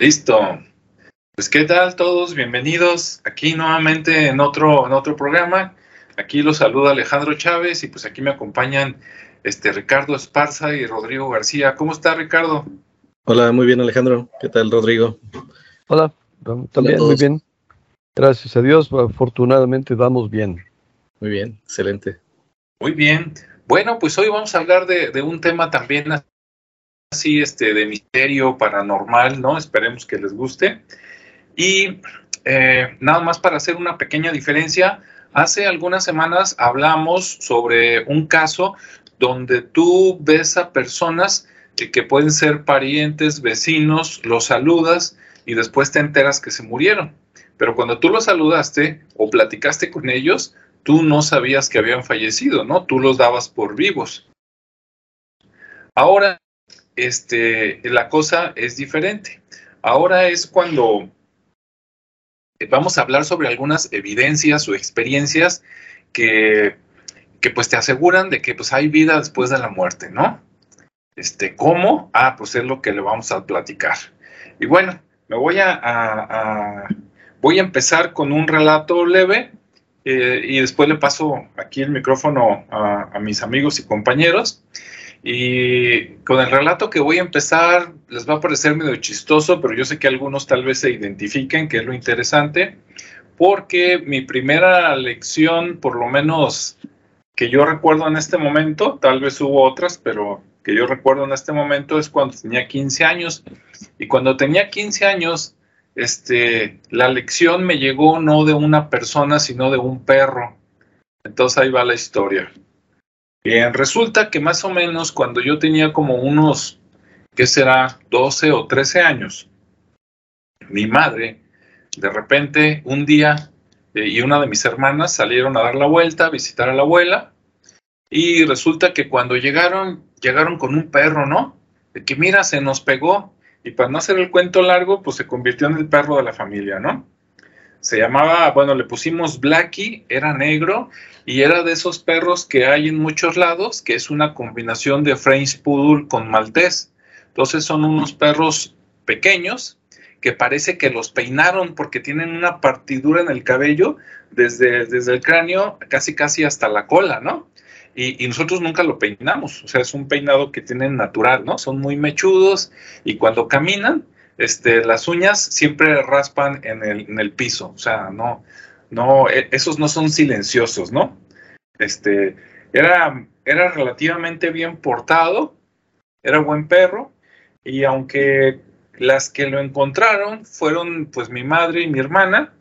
Listo. Pues qué tal todos, bienvenidos aquí nuevamente en otro, en otro programa. Aquí los saluda Alejandro Chávez y pues aquí me acompañan este Ricardo Esparza y Rodrigo García. ¿Cómo está Ricardo? Hola, muy bien Alejandro. ¿Qué tal Rodrigo? Hola, también muy bien. Gracias a Dios, afortunadamente vamos bien. Muy bien, excelente. Muy bien. Bueno, pues hoy vamos a hablar de, de un tema también así este, de misterio paranormal, ¿no? Esperemos que les guste. Y eh, nada más para hacer una pequeña diferencia, hace algunas semanas hablamos sobre un caso donde tú ves a personas que pueden ser parientes, vecinos, los saludas y después te enteras que se murieron. Pero cuando tú los saludaste o platicaste con ellos, tú no sabías que habían fallecido, ¿no? Tú los dabas por vivos. Ahora este, la cosa es diferente. Ahora es cuando vamos a hablar sobre algunas evidencias o experiencias que, que pues te aseguran de que pues hay vida después de la muerte, ¿no? Este, ¿cómo? Ah, pues es lo que le vamos a platicar. Y bueno, me voy a, voy a empezar con un relato leve eh, y después le paso aquí el micrófono a, a mis amigos y compañeros. Y con el relato que voy a empezar, les va a parecer medio chistoso, pero yo sé que algunos tal vez se identifiquen, que es lo interesante, porque mi primera lección, por lo menos que yo recuerdo en este momento, tal vez hubo otras, pero que yo recuerdo en este momento es cuando tenía 15 años. Y cuando tenía 15 años, este, la lección me llegó no de una persona, sino de un perro. Entonces ahí va la historia. Bien, resulta que más o menos cuando yo tenía como unos, ¿qué será? 12 o 13 años, mi madre, de repente, un día, eh, y una de mis hermanas salieron a dar la vuelta, a visitar a la abuela, y resulta que cuando llegaron, llegaron con un perro, ¿no? De que mira, se nos pegó, y para no hacer el cuento largo, pues se convirtió en el perro de la familia, ¿no? Se llamaba, bueno, le pusimos Blackie, era negro y era de esos perros que hay en muchos lados, que es una combinación de French Poodle con Maltés. Entonces son unos perros pequeños que parece que los peinaron porque tienen una partidura en el cabello desde, desde el cráneo casi casi hasta la cola, ¿no? Y, nosotros nunca lo peinamos, o sea, es un peinado que tienen natural, ¿no? Son muy mechudos y cuando caminan, este, las uñas siempre raspan en el, en el piso, o sea, no, no, e, esos no son silenciosos, ¿no? Este, era, era relativamente bien portado, era buen perro, y aunque las que lo encontraron fueron pues mi madre y mi hermana,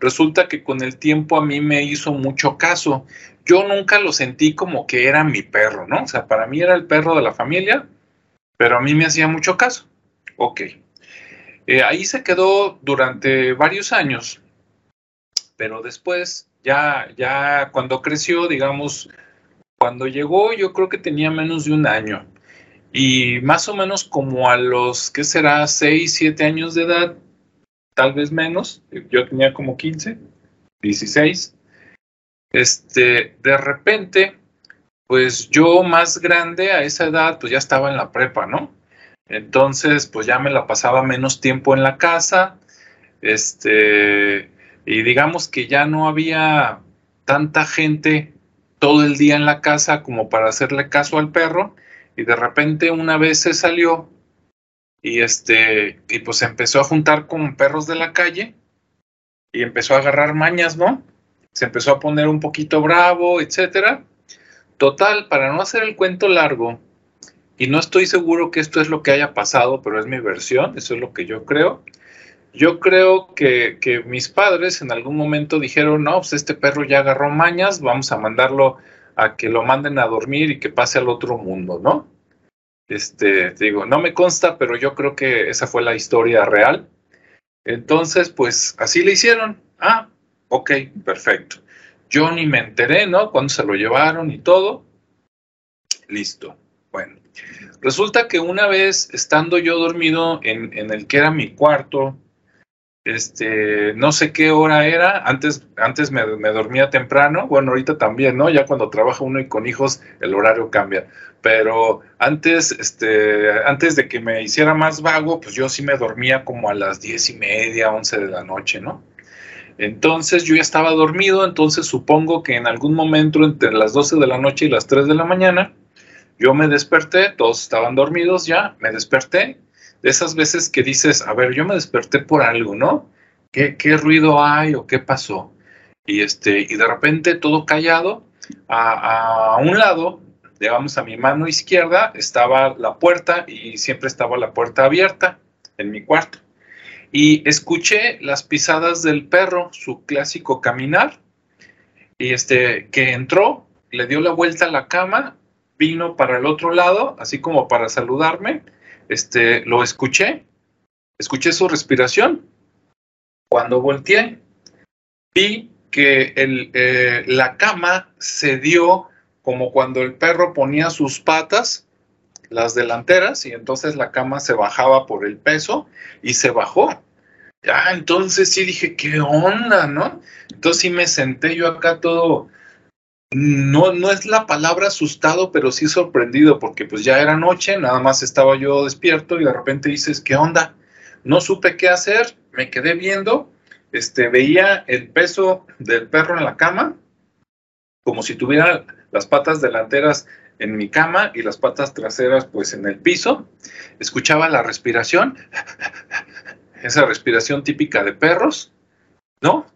resulta que con el tiempo a mí me hizo mucho caso. Yo nunca lo sentí como que era mi perro, ¿no? O sea, para mí era el perro de la familia, pero a mí me hacía mucho caso. Ok. Eh, ahí se quedó durante varios años, pero después, ya, ya cuando creció, digamos, cuando llegó, yo creo que tenía menos de un año. Y más o menos como a los, ¿qué será? 6, 7 años de edad, tal vez menos, yo tenía como 15, 16. Este, de repente, pues yo más grande a esa edad, pues ya estaba en la prepa, ¿no? Entonces, pues ya me la pasaba menos tiempo en la casa, este, y digamos que ya no había tanta gente todo el día en la casa como para hacerle caso al perro, y de repente una vez se salió y este, y pues empezó a juntar con perros de la calle y empezó a agarrar mañas, ¿no? Se empezó a poner un poquito bravo, etcétera. Total, para no hacer el cuento largo, y no estoy seguro que esto es lo que haya pasado, pero es mi versión, eso es lo que yo creo. Yo creo que, mis padres en algún momento dijeron, no, pues este perro ya agarró mañas, vamos a mandarlo a que lo manden a dormir y que pase al otro mundo, ¿no? Este, digo, no me consta, pero yo creo que esa fue la historia real. Entonces, pues así le hicieron. Ah, ok, perfecto. Yo ni me enteré, ¿no? Cuando se lo llevaron y todo. Listo. Bueno, Resulta que una vez estando yo dormido en, en el que era mi cuarto, este, no sé qué hora era, antes, antes me, dormía temprano, bueno, ahorita también, ¿no? Ya cuando trabaja uno y con hijos, el horario cambia, pero antes, este, antes de que me hiciera más vago, pues yo sí me dormía como a las diez y media, once de la noche, ¿no? Entonces yo ya estaba dormido, entonces supongo que en algún momento entre las 12 de la noche y las 3 de la mañana, yo me desperté, todos estaban dormidos ya, me desperté de esas veces que dices, a ver, yo me desperté por algo, ¿no? ¿Qué, qué ruido hay o qué pasó? Y, este, y de repente todo callado, a, a un lado, digamos a mi mano izquierda, estaba la puerta y siempre estaba la puerta abierta en mi cuarto. Y escuché las pisadas del perro, su clásico caminar, y este, que entró, le dio la vuelta a la cama, vino para el otro lado, así como para saludarme, este, lo escuché, escuché su respiración. Cuando volteé, vi que el, eh, la cama se dio como cuando el perro ponía sus patas, las delanteras, y entonces la cama se bajaba por el peso y se bajó. Ya, entonces sí dije, ¿qué onda, no? Entonces sí me senté yo acá todo no, no es la palabra asustado, pero sí sorprendido, porque pues ya era noche, nada más estaba yo despierto y de repente dices, ¿qué onda? No supe qué hacer, me quedé viendo, este, veía el peso del perro en la cama, como si tuviera las patas delanteras en mi cama y las patas traseras pues en el piso, escuchaba la respiración, esa respiración típica de perros, ¿no?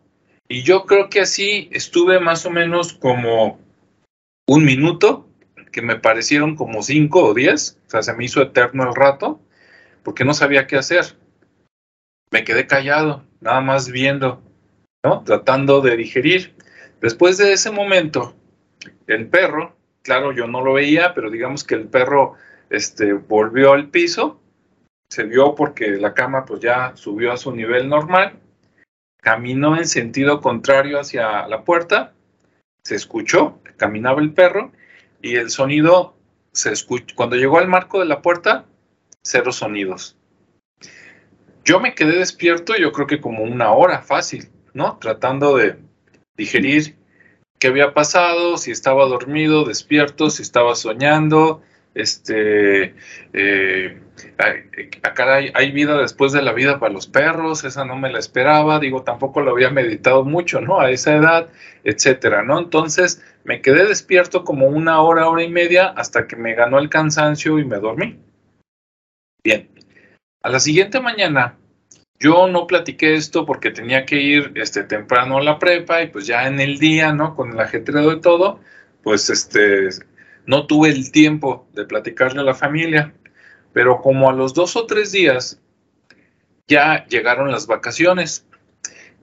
Y yo creo que así estuve más o menos como un minuto, que me parecieron como cinco o diez, o sea, se me hizo eterno el rato, porque no sabía qué hacer. Me quedé callado, nada más viendo, ¿no? Tratando de digerir. Después de ese momento, el perro, claro, yo no lo veía, pero digamos que el perro este, volvió al piso, se vio porque la cama pues ya subió a su nivel normal caminó en sentido contrario hacia la puerta, se escuchó, caminaba el perro y el sonido se escuchó. Cuando llegó al marco de la puerta, cero sonidos. Yo me quedé despierto, yo creo que como una hora fácil, ¿no? Tratando de digerir qué había pasado, si estaba dormido, despierto, si estaba soñando, este, eh, acá hay, hay, vida después de la vida para los perros, esa no me la esperaba, digo, tampoco lo había meditado mucho, ¿no? A esa edad, etcétera, ¿no? Entonces me quedé despierto como una hora, hora y media, hasta que me ganó el cansancio y me dormí. Bien, a la siguiente mañana, yo no platiqué esto porque tenía que ir este, temprano a la prepa y pues ya en el día, ¿no? Con el ajetreo de todo, pues este, no tuve el tiempo de platicarle a la familia, pero como a los dos o tres días ya llegaron las vacaciones.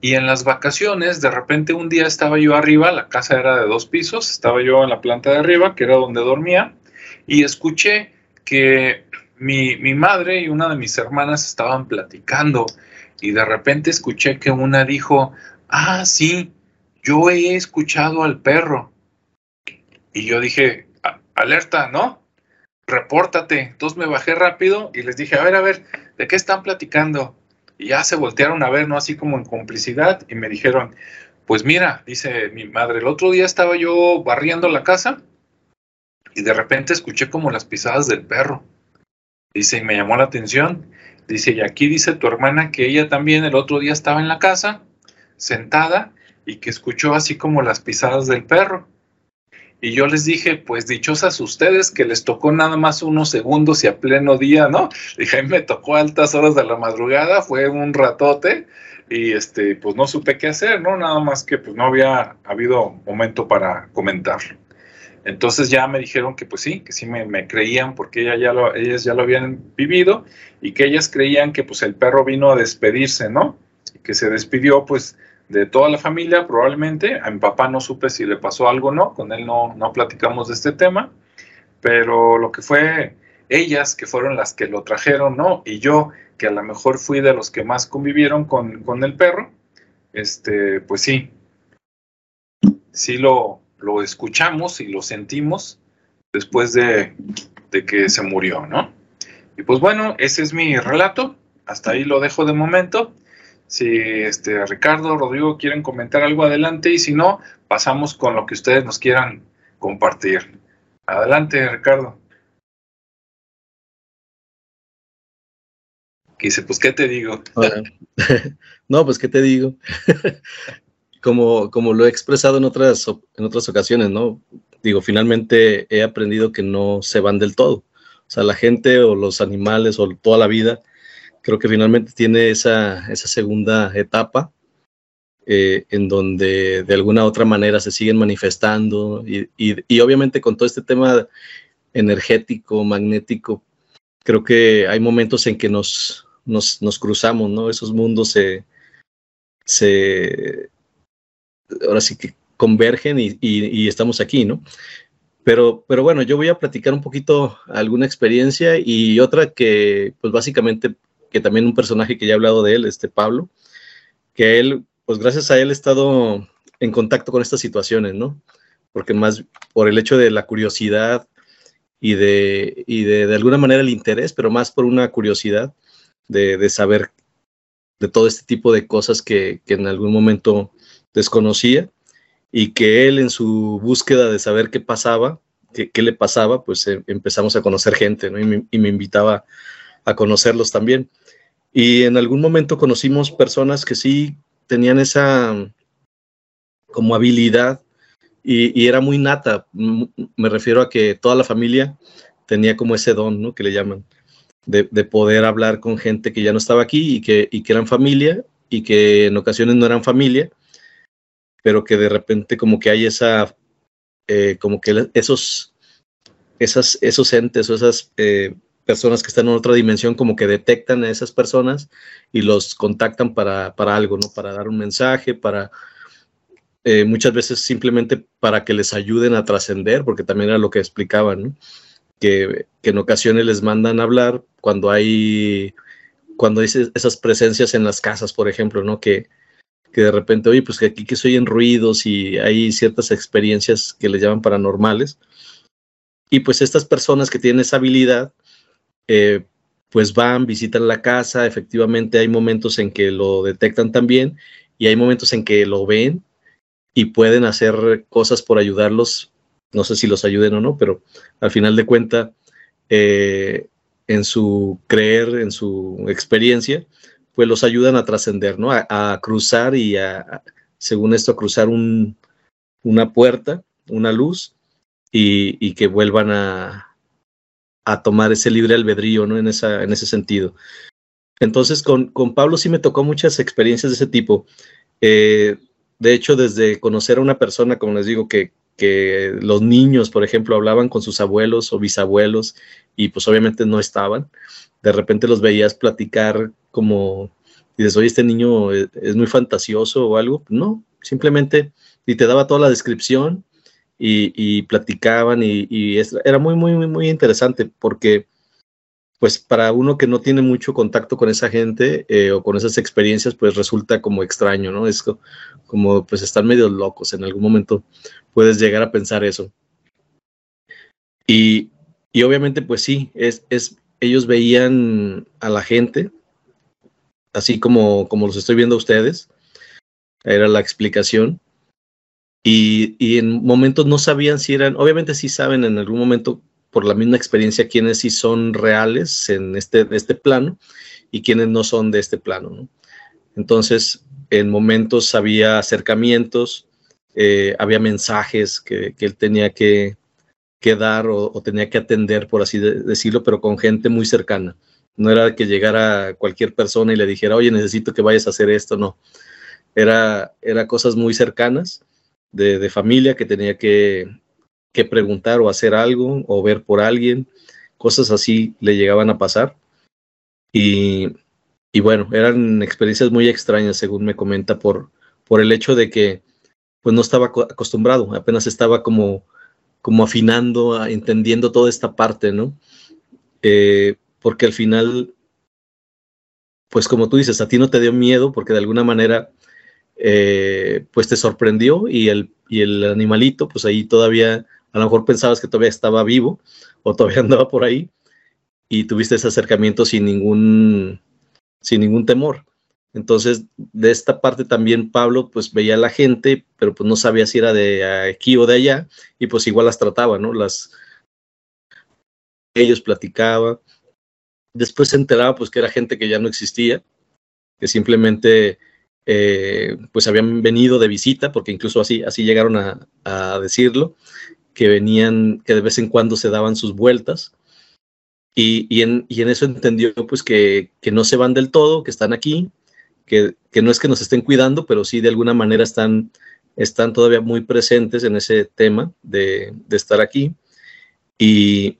Y en las vacaciones, de repente un día estaba yo arriba, la casa era de dos pisos, estaba yo en la planta de arriba, que era donde dormía, y escuché que mi, mi madre y una de mis hermanas estaban platicando, y de repente escuché que una dijo, ah, sí, yo he escuchado al perro. Y yo dije, alerta, ¿no? Repórtate. Entonces me bajé rápido y les dije, a ver, a ver, ¿de qué están platicando? Y ya se voltearon a ver, ¿no? Así como en complicidad y me dijeron, pues mira, dice mi madre, el otro día estaba yo barriendo la casa y de repente escuché como las pisadas del perro. Dice, y me llamó la atención. Dice, y aquí dice tu hermana que ella también el otro día estaba en la casa, sentada, y que escuchó así como las pisadas del perro. Y yo les dije, pues dichosas ustedes que les tocó nada más unos segundos y a pleno día, ¿no? Dije, a mí me tocó altas horas de la madrugada, fue un ratote y este, pues no supe qué hacer, ¿no? Nada más que pues no había habido momento para comentarlo. Entonces ya me dijeron que pues sí, que sí me, creían porque ella ya lo, ellas ya lo habían vivido y que ellas creían que pues el perro vino a despedirse, ¿no? Y que se despidió pues de toda la familia, probablemente. A mi papá no supe si le pasó algo o no, con él no, no platicamos de este tema, pero lo que fue ellas, que fueron las que lo trajeron, ¿no? Y yo, que a lo mejor fui de los que más convivieron con, con el perro, este, pues sí, sí lo, lo escuchamos y lo sentimos, después de, de que se murió, ¿no? Y pues bueno, ese es mi relato. Hasta ahí lo dejo de momento. Si este, Ricardo, Rodrigo quieren comentar algo adelante y si no, pasamos con lo que ustedes nos quieran compartir. Adelante, Ricardo. pues, ¿qué te digo? no, pues, ¿qué te digo? como, como lo he expresado en otras, en otras ocasiones, ¿no? Digo, finalmente he aprendido que no se van del todo. O sea, la gente o los animales o toda la vida, creo que finalmente tiene esa, esa segunda etapa eh, en donde de alguna otra manera se siguen manifestando y, y, obviamente con todo este tema energético, magnético, creo que hay momentos en que nos, nos, nos cruzamos, ¿no? Esos mundos se, se, ahora sí que convergen y, y, estamos aquí, ¿no? Pero, pero bueno, yo voy a platicar un poquito alguna experiencia y otra que, pues básicamente, que también un personaje que ya he hablado de él, este Pablo, que él, pues gracias a él he estado en contacto con estas situaciones, ¿no? Porque más por el hecho de la curiosidad y de, y de, de alguna manera el interés, pero más por una curiosidad, de, saber de todo este tipo de cosas que, en algún momento desconocía y que él en su búsqueda de saber qué pasaba, qué, le pasaba, pues eh, empezamos a conocer gente y, me, invitaba a conocerlos también. Y en algún momento conocimos personas que sí tenían esa como habilidad y, era muy nata. Me refiero a que toda la familia tenía como ese don, ¿no? Que le llaman de, poder hablar con gente que ya no estaba aquí y que, y que eran familia y que en ocasiones no eran familia, pero que de repente como que hay esa, eh, como que esos, esas, esos entes o esas eh, personas que están en otra dimensión como que detectan a esas personas y los contactan para, para algo, ¿no? Para dar un mensaje, para... Eh, muchas veces simplemente para que les ayuden a trascender, porque también era lo que explicaban, ¿no? que, en ocasiones les mandan hablar cuando hay, cuando hay esas presencias en las casas, por ejemplo, ¿no? Que, que de repente, oye, pues que aquí que se oyen ruidos y hay ciertas experiencias que les llaman paranormales. Y pues estas personas que tienen esa habilidad, eh, pues van, visitan la casa, efectivamente hay momentos en que lo detectan también y hay momentos en que lo ven y pueden hacer cosas por ayudarlos no sé si los ayuden o no, pero al final de cuentas, eh, en su creer, en su experiencia, pues los ayudan a trascender, ¿no? A, cruzar y a, según esto, a cruzar una puerta, una luz, y, que vuelvan a, tomar ese libre albedrío, ¿no? En, esa, en ese sentido. Entonces, con, con Pablo sí me tocó muchas experiencias de ese tipo. Eh, de hecho, desde conocer a una persona, como les digo, que, que los niños, por ejemplo, hablaban con sus abuelos o bisabuelos y pues obviamente no estaban. De repente los veías platicar como, dices, oye, este niño es, muy fantasioso o algo. No, simplemente, y te daba toda la descripción y, platicaban y, era muy, muy, muy, muy interesante porque pues para uno que no tiene mucho contacto con esa gente eh, o con esas experiencias, pues resulta como extraño, ¿no? Es como, pues están medio locos, en algún momento puedes llegar a pensar eso. Y, y obviamente, pues sí, es, es, ellos veían a la gente, así como, como los estoy viendo a ustedes, era la explicación. Y, y en momentos no sabían si eran, obviamente sí saben en algún momento por la misma experiencia quienes sí son reales en este, este plano y quienes no son de este plano. Entonces, en momentos había acercamientos, eh, había mensajes que, él tenía que, dar o, tenía que atender, por así decirlo, pero con gente muy cercana. No era que llegara cualquier persona y le dijera, oye, necesito que vayas a hacer esto, no. Era, era cosas muy cercanas de, de familia que tenía que, que preguntar o hacer algo o ver por alguien, cosas así le llegaban a pasar. Y, y bueno, eran experiencias muy extrañas, según me comenta, por, por el hecho de que pues no estaba acostumbrado, apenas estaba como, como afinando, entendiendo toda esta parte, ¿no? Eh, porque al final, pues como tú dices, a ti no te dio miedo porque de alguna manera, eh, pues te sorprendió y el, y el animalito, pues ahí todavía a lo mejor pensabas que todavía estaba vivo o todavía andaba por ahí y tuviste ese acercamiento sin ningún, sin ningún temor. Entonces, de esta parte también Pablo pues veía a la gente, pero pues no sabía si era de aquí o de allá, y pues igual las trataba, ¿no? Las ellos platicaba. Después se enteraba pues que era gente que ya no existía, que simplemente eh, pues habían venido de visita, porque incluso así, así llegaron a, a, decirlo, que venían, que de vez en cuando se daban sus vueltas. Y, y, en, y en, eso entendió pues que, que no se van del todo, que están aquí, que, no es que nos estén cuidando, pero sí de alguna manera están, están todavía muy presentes en ese tema de, estar aquí. Y,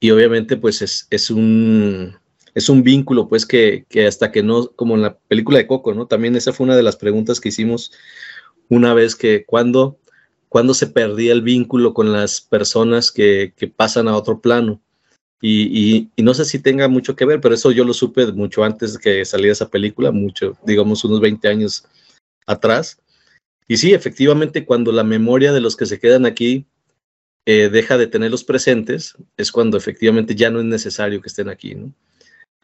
y obviamente pues es, es, un, es un vínculo pues que, hasta que no, como en la película de Coco, ¿no? También esa fue una de las preguntas que hicimos una vez que cuando, cuando se perdía el vínculo con las personas que, que pasan a otro plano. Y, no sé si tenga mucho que ver, pero eso yo lo supe mucho antes de que saliera esa película, mucho, digamos unos 20 años atrás. Y sí, efectivamente, cuando la memoria de los que se quedan aquí eh, deja de tenerlos presentes, es cuando efectivamente ya no es necesario que estén aquí, ¿no?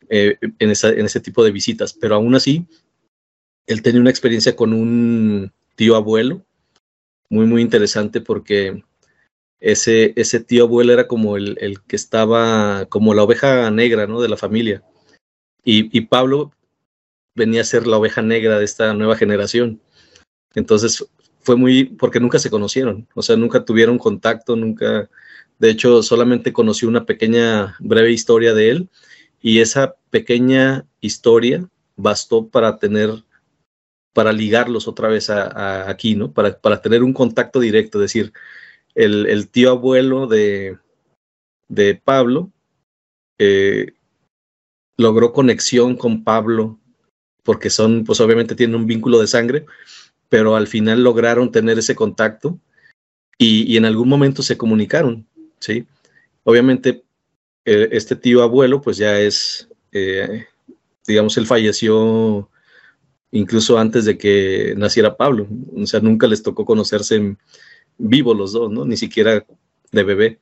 Eh, en, en ese tipo de visitas. Pero aún así, él tenía una experiencia con un tío abuelo muy, muy interesante porque ese, ese tío abuelo era como el, el, que estaba, como la oveja negra, ¿no? De la familia. Y, y, Pablo venía a ser la oveja negra de esta nueva generación. Entonces fue muy, porque nunca se conocieron, o sea, nunca tuvieron contacto, nunca, de hecho, solamente conocí una pequeña, breve historia de él y esa pequeña historia bastó para tener, para ligarlos otra vez a, aquí, ¿no? Para, para tener un contacto directo, decir, el, tío abuelo de, de Pablo eh, logró conexión con Pablo porque son, pues obviamente tienen un vínculo de sangre, pero al final lograron tener ese contacto y, en algún momento se comunicaron, ¿sí? Obviamente este tío abuelo pues ya es, eh, digamos, él falleció incluso antes de que naciera Pablo, o sea, nunca les tocó conocerse en, vivos los dos, ¿no? Ni siquiera de bebé.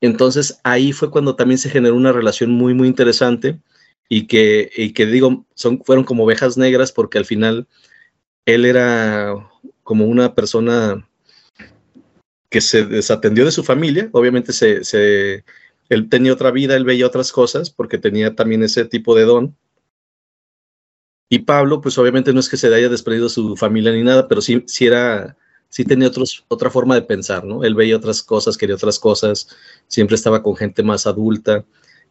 Entonces ahí fue cuando también se generó una relación muy, muy interesante y que, y que digo, son, fueron como ovejas negras porque al final él era como una persona que se desatendió de su familia, obviamente se, él tenía otra vida, él veía otras cosas porque tenía también ese tipo de don. Y Pablo, pues obviamente no es que se haya desprendido de su familia ni nada, pero sí, sí era sí tenía otros, otra forma de pensar, ¿no? Él veía otras cosas, quería otras cosas, siempre estaba con gente más adulta.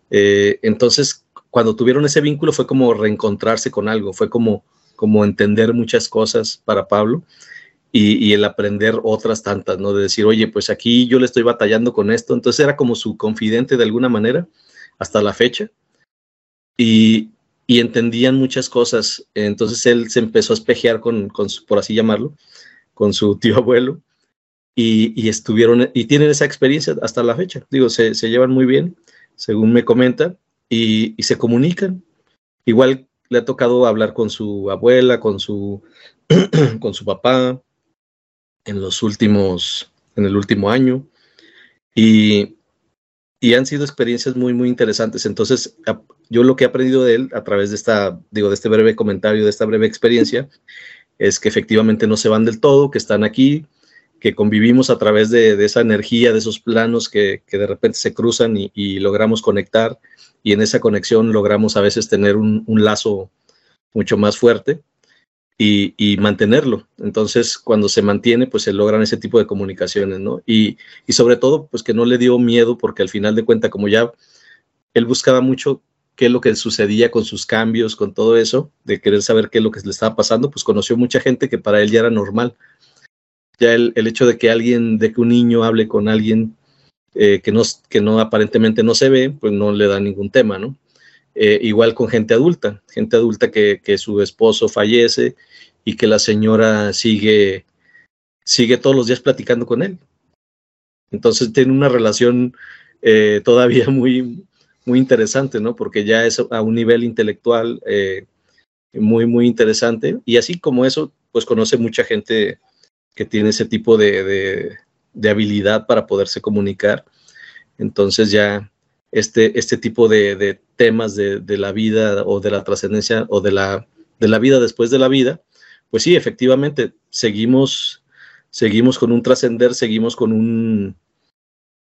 Eh, entonces, cuando tuvieron ese vínculo fue como reencontrarse con algo, fue como, como entender muchas cosas para Pablo y, el aprender otras tantas, ¿no? De decir, oye, pues aquí yo le estoy batallando con esto. Entonces era como su confidente de alguna manera hasta la fecha. Y, y entendían muchas cosas. Entonces él se empezó a espejear con, con por así llamarlo, con su tío abuelo y, estuvieron y tienen esa experiencia hasta la fecha. Digo, se, llevan muy bien, según me comenta, y, se comunican. Igual le ha tocado hablar con su abuela, con su, con su papá en los últimos, en el último año. Y, y han sido experiencias muy, muy interesantes. Entonces, yo lo que he aprendido de él a través de esta, digo, de este breve comentario, de esta breve experiencia, es que efectivamente no se van del todo, que están aquí, que convivimos a través de, esa energía, de esos planos que, de repente se cruzan y, logramos conectar y en esa conexión logramos a veces tener un, lazo mucho más fuerte y, mantenerlo. Entonces, cuando se mantiene, pues se logran ese tipo de comunicaciones, ¿no? Y, y sobre todo, pues que no le dio miedo porque al final de cuenta, como ya él buscaba mucho qué es lo que sucedía con sus cambios, con todo eso, de querer saber qué es lo que le estaba pasando, pues conoció mucha gente que para él ya era normal. Ya el, hecho de que alguien, de que un niño hable con alguien eh, que, no, que no aparentemente no se ve, pues no le da ningún tema, ¿no? Eh, igual con gente adulta, gente adulta que, que, su esposo fallece y que la señora sigue, sigue todos los días platicando con él. Entonces tiene una relación eh, todavía muy, muy interesante, ¿no? Porque ya es a un nivel intelectual eh, muy, muy interesante. Y así como eso, pues conoce mucha gente que tiene ese tipo de, habilidad para poderse comunicar. Entonces ya este, este tipo de, temas de, la vida o de la trascendencia o de la, de la vida después de la vida, pues sí, efectivamente, seguimos, seguimos con un trascender, seguimos con un,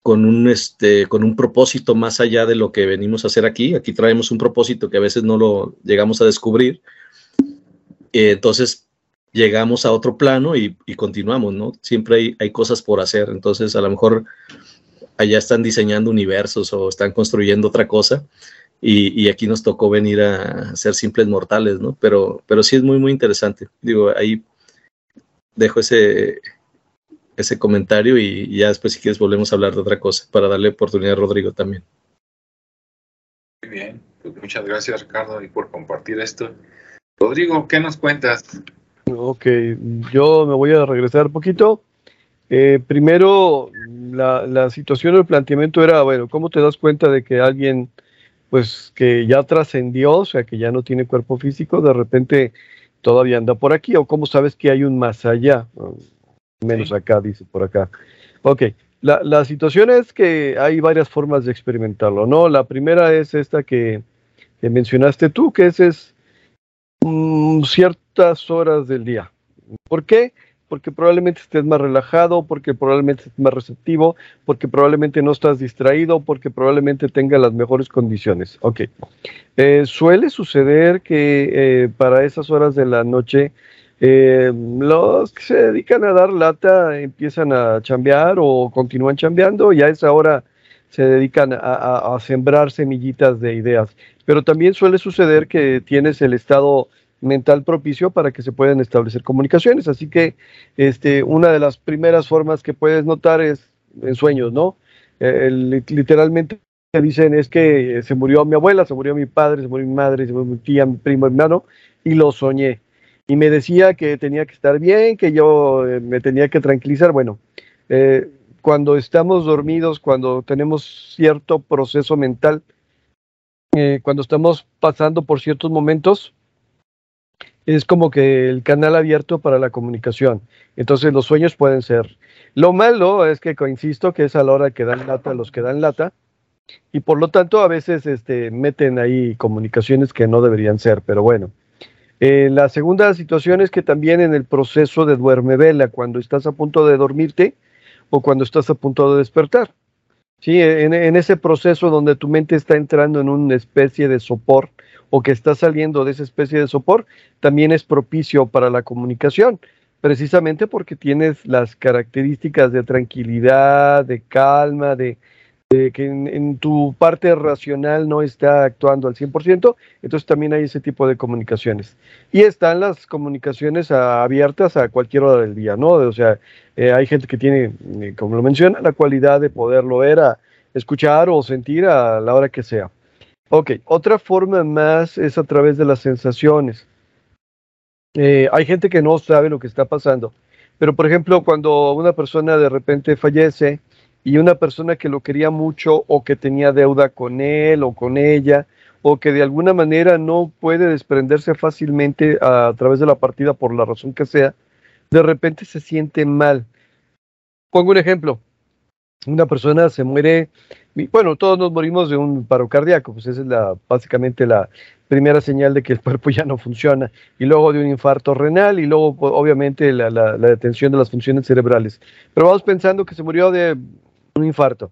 con un, este, con un propósito más allá de lo que venimos a hacer aquí. Aquí traemos un propósito que a veces no lo llegamos a descubrir. Eh, entonces llegamos a otro plano y, continuamos, ¿no? Siempre hay, hay, cosas por hacer. Entonces a lo mejor allá están diseñando universos o están construyendo otra cosa. Y, aquí nos tocó venir a ser simples mortales, ¿no? Pero, pero sí es muy, muy interesante. Digo, ahí dejo ese, ese comentario y ya después si quieres volvemos a hablar de otra cosa para darle oportunidad a Rodrigo también. Muy bien, pues muchas gracias Ricardo y por compartir esto. Rodrigo, ¿qué nos cuentas? Ok, yo me voy a regresar un poquito. Eh, primero, la, la situación del planteamiento era, bueno, ¿cómo te das cuenta de que alguien, pues, que ya trascendió, o sea, que ya no tiene cuerpo físico, de repente todavía anda por aquí? ¿O cómo sabes que hay un más allá? menos acá, dice por acá. Ok, la, la, situación es que hay varias formas de experimentarlo, ¿no? La primera es esta que, mencionaste tú, que es, es mm, ciertas horas del día. ¿Por qué? Porque probablemente estés más relajado, porque probablemente estés más receptivo, porque probablemente no estás distraído, porque probablemente tenga las mejores condiciones. Ok. Eh, suele suceder que eh, para esas horas de la noche eh, los que se dedican a dar lata empiezan a chambear o continúan chambeando y a esa hora se dedican a, sembrar semillitas de ideas. Pero también suele suceder que tienes el estado mental propicio para que se puedan establecer comunicaciones. Así que este, una de las primeras formas que puedes notar es en sueños, ¿no? Eh, literalmente dicen es que se murió mi abuela, se murió mi padre, se murió mi madre, se murió mi tía, mi primo, mi hermano, y lo soñé y me decía que tenía que estar bien, que yo eh, me tenía que tranquilizar. Bueno, eh, cuando estamos dormidos, cuando tenemos cierto proceso mental, eh, cuando estamos pasando por ciertos momentos, es como que el canal abierto para la comunicación. Entonces los sueños pueden ser. Lo malo es que coincido que es a la hora que dan lata los que dan lata y por lo tanto a veces este, meten ahí comunicaciones que no deberían ser, pero bueno. Eh, la segunda situación es que también en el proceso de duerme vela, cuando estás a punto de dormirte o cuando estás a punto de despertar. Sí, en, ese proceso donde tu mente está entrando en una especie de sopor o que está saliendo de esa especie de sopor, también es propicio para la comunicación, precisamente porque tienes las características de tranquilidad, de calma, de, que en, tu parte racional no está actuando al 100%, entonces también hay ese tipo de comunicaciones. Y están las comunicaciones abiertas a cualquier hora del día, ¿no? O sea, eh, hay gente que tiene, eh, como lo menciona, la cualidad de poderlo ver, escuchar o sentir a la hora que sea. Ok, otra forma más es a través de las sensaciones. Eh, hay gente que no sabe lo que está pasando, pero por ejemplo, cuando una persona de repente fallece, y una persona que lo quería mucho o que tenía deuda con él o con ella o que de alguna manera no puede desprenderse fácilmente a, través de la partida por la razón que sea, de repente se siente mal. Pongo un ejemplo. Una persona se muere, bueno, todos nos morimos de un paro cardíaco, pues esa es la, básicamente la primera señal de que el cuerpo ya no funciona, y luego de un infarto renal, y luego obviamente la, la detención de las funciones cerebrales. Pero vamos pensando que se murió de un infarto.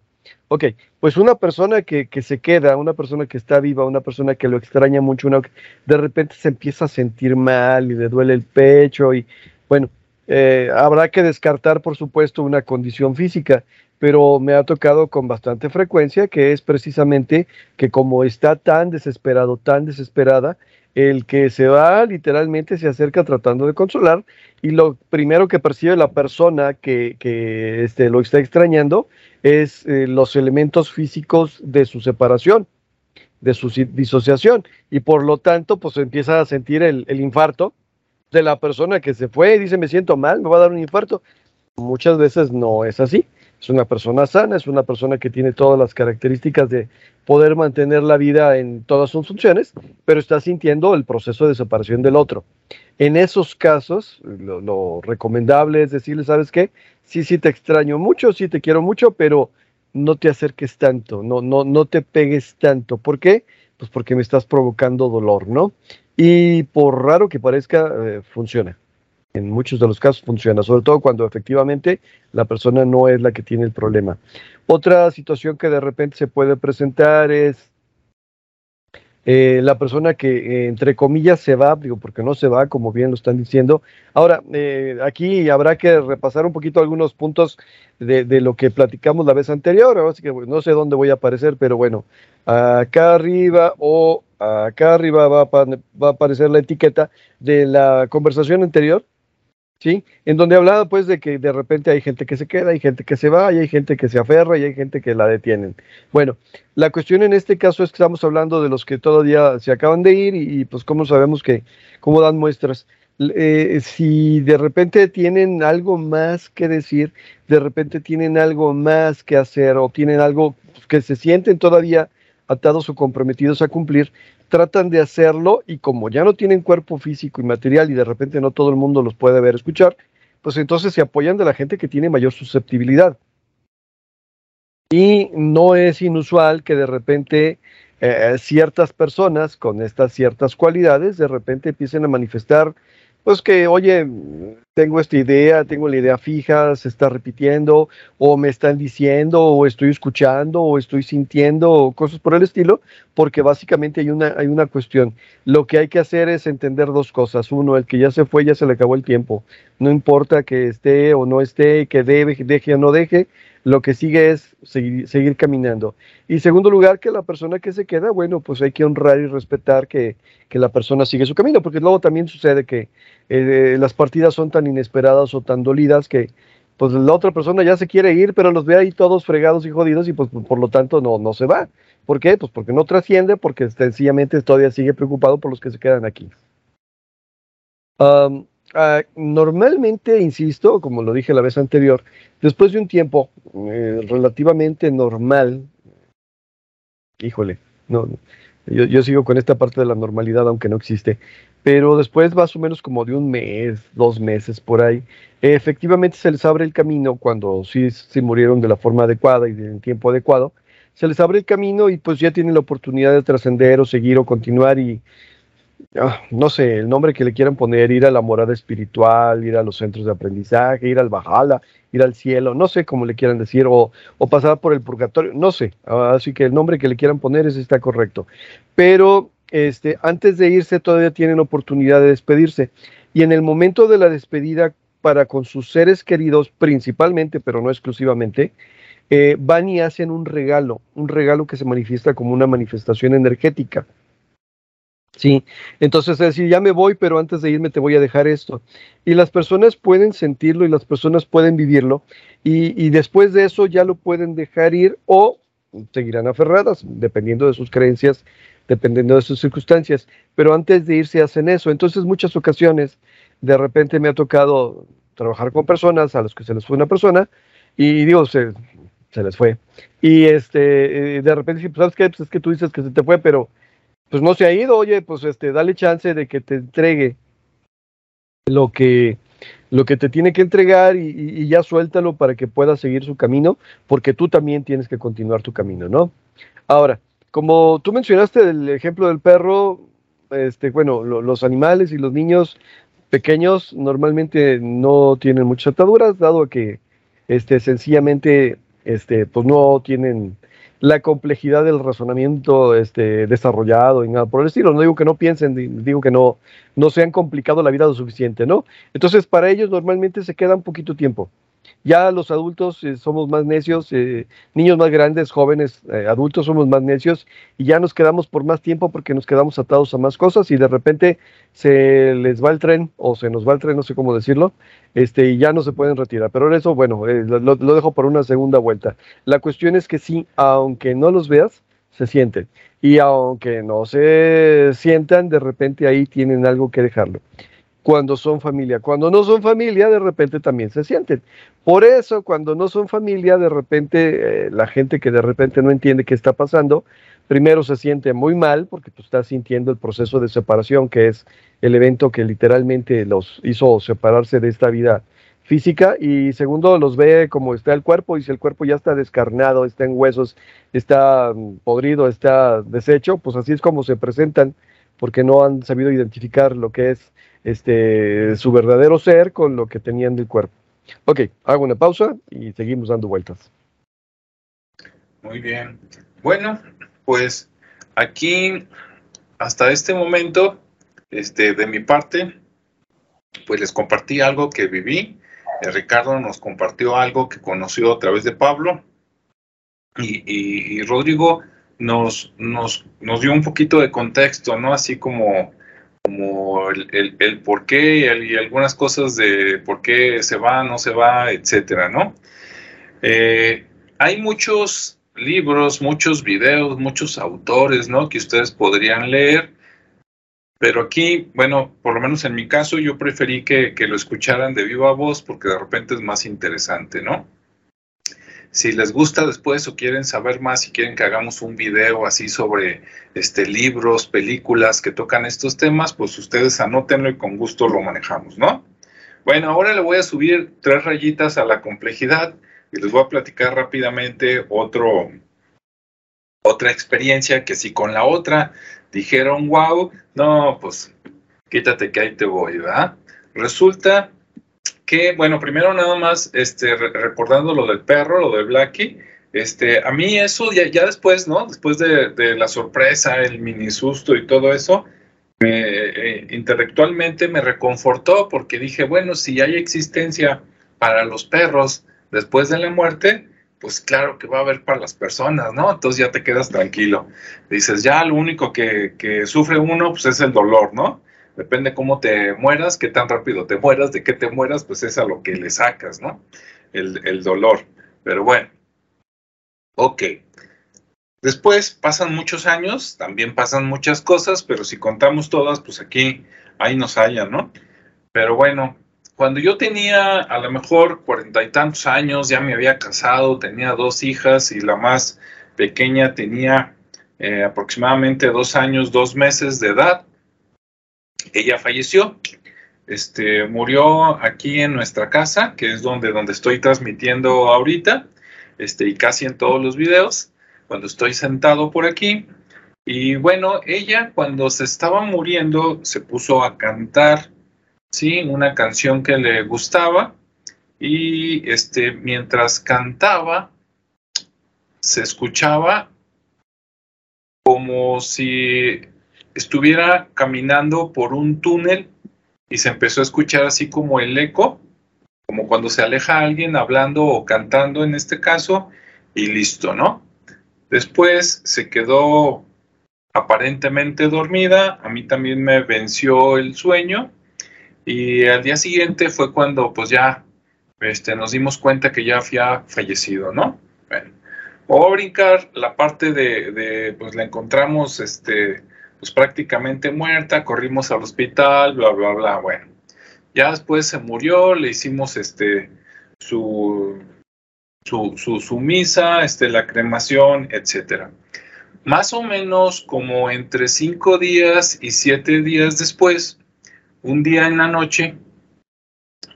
Ok, pues una persona que, se queda, una persona que está viva, una persona que lo extraña mucho, una, de repente se empieza a sentir mal y le duele el pecho y bueno, eh, habrá que descartar por supuesto una condición física, pero me ha tocado con bastante frecuencia que es precisamente que como está tan desesperado, tan desesperada, el que se va literalmente se acerca tratando de consolar y lo primero que percibe la persona que, que este, lo está extrañando es eh, los elementos físicos de su separación, de su disociación y por lo tanto pues empieza a sentir el, el infarto de la persona que se fue y dice me siento mal, me va a dar un infarto. Muchas veces no es así es una persona sana, es una persona que tiene todas las características de poder mantener la vida en todas sus funciones, pero está sintiendo el proceso de separación del otro. En esos casos, lo, recomendable es decirle, ¿sabes qué? Sí, sí te extraño mucho, sí te quiero mucho, pero no te acerques tanto, no, no, no te pegues tanto. ¿Por qué? Pues porque me estás provocando dolor, ¿no? Y por raro que parezca, eh, funciona. En muchos de los casos funciona, sobre todo cuando efectivamente la persona no es la que tiene el problema. Otra situación que de repente se puede presentar es eh, la persona que, eh, entre comillas, se va, digo, porque no se va, como bien lo están diciendo. Ahora, eh, aquí habrá que repasar un poquito algunos puntos de, lo que platicamos la vez anterior, así que no sé dónde voy a aparecer, pero bueno, acá arriba o acá arriba va a aparecer la etiqueta de la conversación anterior, ¿sí? En donde hablaba pues de que de repente hay gente que se queda, hay gente que se va, y hay gente que se aferra y hay gente que la detienen. Bueno, la cuestión en este caso es que estamos hablando de los que todavía se acaban de ir y, pues cómo sabemos que, cómo dan muestras. Eh, si de repente tienen algo más que decir, de repente tienen algo más que hacer o tienen algo que se sienten todavía atados o comprometidos a cumplir, tratan de hacerlo y como ya no tienen cuerpo físico y material y de repente no todo el mundo los puede ver, escuchar, pues entonces se apoyan de la gente que tiene mayor susceptibilidad. Y no es inusual que de repente eh, ciertas personas con estas ciertas cualidades de repente empiecen a manifestar pues que, oye, tengo esta idea, tengo la idea fija, se está repitiendo, o me están diciendo, o estoy escuchando, o estoy sintiendo, o cosas por el estilo, porque básicamente hay una, hay una cuestión. Lo que hay que hacer es entender dos cosas. Uno, el que ya se fue, ya se le acabó el tiempo. No importa que esté o no esté, que deje o no deje, lo que sigue es seguir, caminando. Y segundo lugar, que la persona que se queda, bueno, pues hay que honrar y respetar que, la persona sigue su camino, porque luego también sucede que eh, las partidas son tan inesperadas o tan dolidas que pues la otra persona ya se quiere ir, pero los ve ahí todos fregados y jodidos y pues por lo tanto no, no se va. ¿Por qué? Pues porque no trasciende, porque sencillamente todavía sigue preocupado por los que se quedan aquí. Ah, normalmente, insisto, como lo dije la vez anterior, después de un tiempo eh, relativamente normal, híjole, no, yo, sigo con esta parte de la normalidad, aunque no existe, pero después más o menos como de un mes, dos meses por ahí, efectivamente se les abre el camino cuando sí, sí murieron de la forma adecuada y en tiempo adecuado, se les abre el camino y pues ya tienen la oportunidad de trascender o seguir o continuar y no sé, el nombre que le quieran poner, ir a la morada espiritual, ir a los centros de aprendizaje, ir al Bajala, ir al cielo, no sé cómo le quieran decir, o, o pasar por el purgatorio, no sé. Así que el nombre que le quieran poner ese está correcto. Pero este, antes de irse todavía tienen oportunidad de despedirse. Y en el momento de la despedida para con sus seres queridos, principalmente, pero no exclusivamente, eh, van y hacen un regalo, un regalo que se manifiesta como una manifestación energética. Sí, entonces es decir, ya me voy, pero antes de irme te voy a dejar esto. Y las personas pueden sentirlo y las personas pueden vivirlo y, después de eso ya lo pueden dejar ir o seguirán aferradas, dependiendo de sus creencias, dependiendo de sus circunstancias. Pero antes de irse hacen eso. Entonces muchas ocasiones de repente me ha tocado trabajar con personas a los que se les fue una persona y digo, se, se les fue. Y este, eh, de repente, pues, ¿sabes qué? Pues es que tú dices que se te fue, pero pues no se ha ido, oye, pues este, dale chance de que te entregue lo que, lo que te tiene que entregar y, ya suéltalo para que pueda seguir su camino, porque tú también tienes que continuar tu camino, ¿no? Ahora, como tú mencionaste el ejemplo del perro, este, bueno, los animales y los niños pequeños normalmente no tienen muchas ataduras, dado que este, sencillamente este, pues no tienen la complejidad del razonamiento este, desarrollado y nada por el estilo. No digo que no piensen, digo que no, no se han complicado la vida lo suficiente, ¿no? Entonces, para ellos normalmente se queda un poquito tiempo. Ya los adultos eh, somos más necios, eh, niños más grandes, jóvenes, eh, adultos somos más necios y ya nos quedamos por más tiempo porque nos quedamos atados a más cosas y de repente se les va el tren o se nos va el tren, no sé cómo decirlo, este, y ya no se pueden retirar. Pero eso, bueno, lo, lo dejo por una segunda vuelta. La cuestión es que sí, aunque no los veas, se sienten. Y aunque no se sientan, de repente ahí tienen algo que dejarlo. Cuando son familia. Cuando no son familia, de repente también se sienten. Por eso, cuando no son familia, de repente, eh, la gente que de repente no entiende qué está pasando, primero se siente muy mal porque tú estás sintiendo el proceso de separación, que es el evento que literalmente los hizo separarse de esta vida física y segundo los ve como está el cuerpo y si el cuerpo ya está descarnado, está en huesos, está mm, podrido, está deshecho, pues así es como se presentan porque no han sabido identificar lo que es este su verdadero ser con lo que tenían del cuerpo. Ok, hago una pausa y seguimos dando vueltas. Muy bien. Bueno, pues aquí hasta este momento, este, de mi parte, pues les compartí algo que viví. Eh, Ricardo nos compartió algo que conoció a través de Pablo. Y, Rodrigo nos, nos, nos, dio un poquito de contexto, ¿no? Así como, como el, el, por qué y, algunas cosas de por qué se va, no se va, etcétera, ¿no? Eh, hay muchos libros, muchos videos, muchos autores, ¿no? Que ustedes podrían leer. Pero aquí, bueno, por lo menos en mi caso, yo preferí que, lo escucharan de viva voz porque de repente es más interesante, ¿no? Si les gusta después o quieren saber más, si quieren que hagamos un video así sobre este, libros, películas que tocan estos temas, pues ustedes anótenlo y con gusto lo manejamos, ¿no? Bueno, ahora le voy a subir tres rayitas a la complejidad y les voy a platicar rápidamente otro, otra experiencia que si con la otra dijeron, wow, no, pues quítate que ahí te voy, ¿verdad? Resulta que, bueno, primero nada más, este, recordando lo del perro, lo de Blackie, este, a mí eso ya, ya después, ¿no? Después de, la sorpresa, el mini susto y todo eso, eh, intelectualmente me reconfortó porque dije, bueno, si hay existencia para los perros, después de la muerte, pues claro que va a haber para las personas, ¿no? Entonces ya te quedas tranquilo. Dices, ya lo único que, sufre uno, pues es el dolor, ¿no? Depende cómo te mueras, qué tan rápido te mueras, de qué te mueras, pues es a lo que le sacas, ¿no? El, dolor. Pero bueno, ok. Después pasan muchos años, también pasan muchas cosas, pero si contamos todas, pues aquí, ahí nos hallan, ¿no? Pero bueno, cuando yo tenía a lo mejor cuarenta y tantos años, ya me había casado, tenía dos hijas y la más pequeña tenía eh, aproximadamente dos años, dos meses de edad. Ella falleció. Este, murió aquí en nuestra casa, que es donde, donde estoy transmitiendo ahorita, este, y casi en todos los videos, cuando estoy sentado por aquí. Y bueno, ella cuando se estaba muriendo se puso a cantar ¿sí? Una canción que le gustaba y este, mientras cantaba se escuchaba como si estuviera caminando por un túnel y se empezó a escuchar así como el eco, como cuando se aleja alguien hablando o cantando en este caso, y listo, ¿no? Después se quedó aparentemente dormida, a mí también me venció el sueño y al día siguiente fue cuando pues ya este, nos dimos cuenta que ya había fallecido, ¿no? Bueno, o brincar la parte de, pues la encontramos este, pues prácticamente muerta, corrimos al hospital, bla, bla, bla, bueno. Ya después se murió, le hicimos este, su, su, su, su misa, este, la cremación, etcétera. Más o menos como entre cinco días y siete días después, un día en la noche,